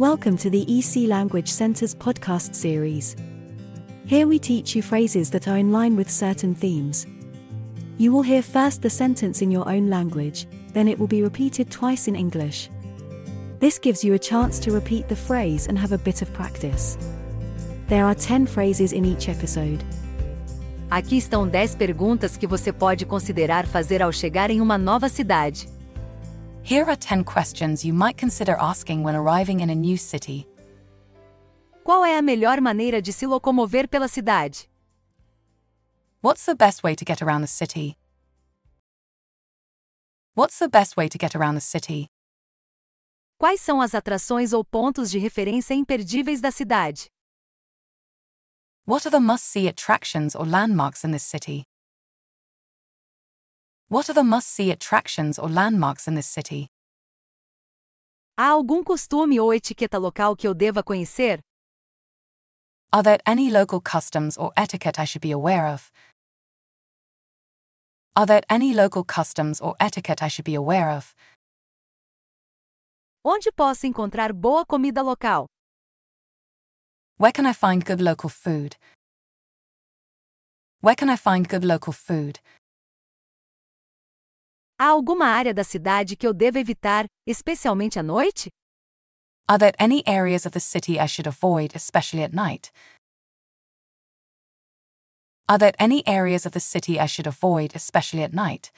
Welcome to the EC Language Center's podcast series. Here we teach you phrases that are in line with certain themes. You will hear first the sentence in your own language, then it will be repeated twice in English. This gives you a chance to repeat the phrase and have a bit of practice. There are 10 phrases in each episode. Aqui estão 10 perguntas que você pode considerar fazer ao chegar em uma nova cidade. Here are 10 questions you might consider asking when arriving in a new city. Qual é a melhor maneira de se locomover pela cidade? What's the best way to get around the city? What's the best way to get around the city? Quais são as atrações ou pontos de referência imperdíveis da cidade? What are the must see attractions or landmarks in this city? What are the must see attractions or landmarks in this city? Há algum costume ou etiqueta local que eu deva conhecer? Are there any local customs or etiquette I should be aware of? Are there any local customs or etiquette I should be aware of? Onde posso encontrar boa comida local? Where can I find good local food? Where can I find good local food? Há alguma área da cidade que eu deva evitar, especialmente à noite? Are there any areas of the city I should avoid, especially at night? Are there any areas of the city I should avoid, especially at night?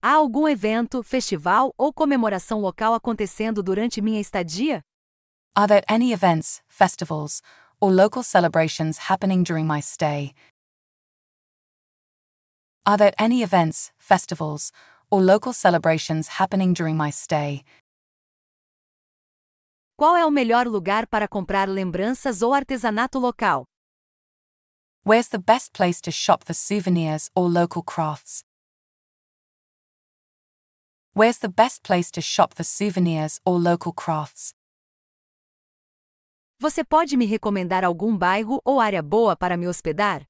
Há algum evento, festival ou comemoração local acontecendo durante minha estadia? Are there any events, festivals, or local celebrations happening during my stay? Are there any events, festivals, or local celebrations happening during my stay? Qual é o melhor lugar para comprar lembranças ou artesanato local? Where's the best place to shop for souvenirs or local crafts? Where's the best place to shop for souvenirs or local crafts? Você pode me recomendar algum bairro ou área boa para me hospedar?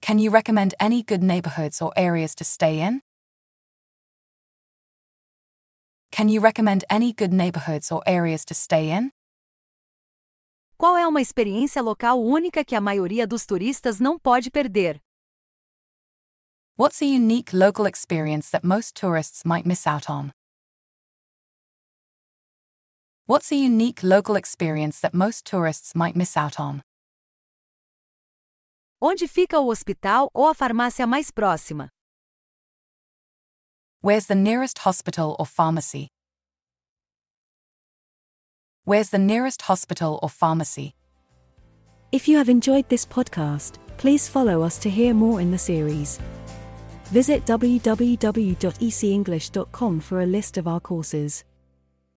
Can you recommend any good neighborhoods or areas to stay in? Can you recommend any good neighborhoods or areas to stay in? Qual é uma experiência local única que a maioria dos turistas não pode perder? What's a unique local experience that most tourists might miss out on? What's a unique local experience that most tourists might miss out on? Onde fica o hospital ou a farmácia mais próxima? Where's the nearest hospital or pharmacy? Where's the nearest hospital or pharmacy? If you have enjoyed this podcast, please follow us to hear more in the series. Visit www.ecenglish.com for a list of our courses.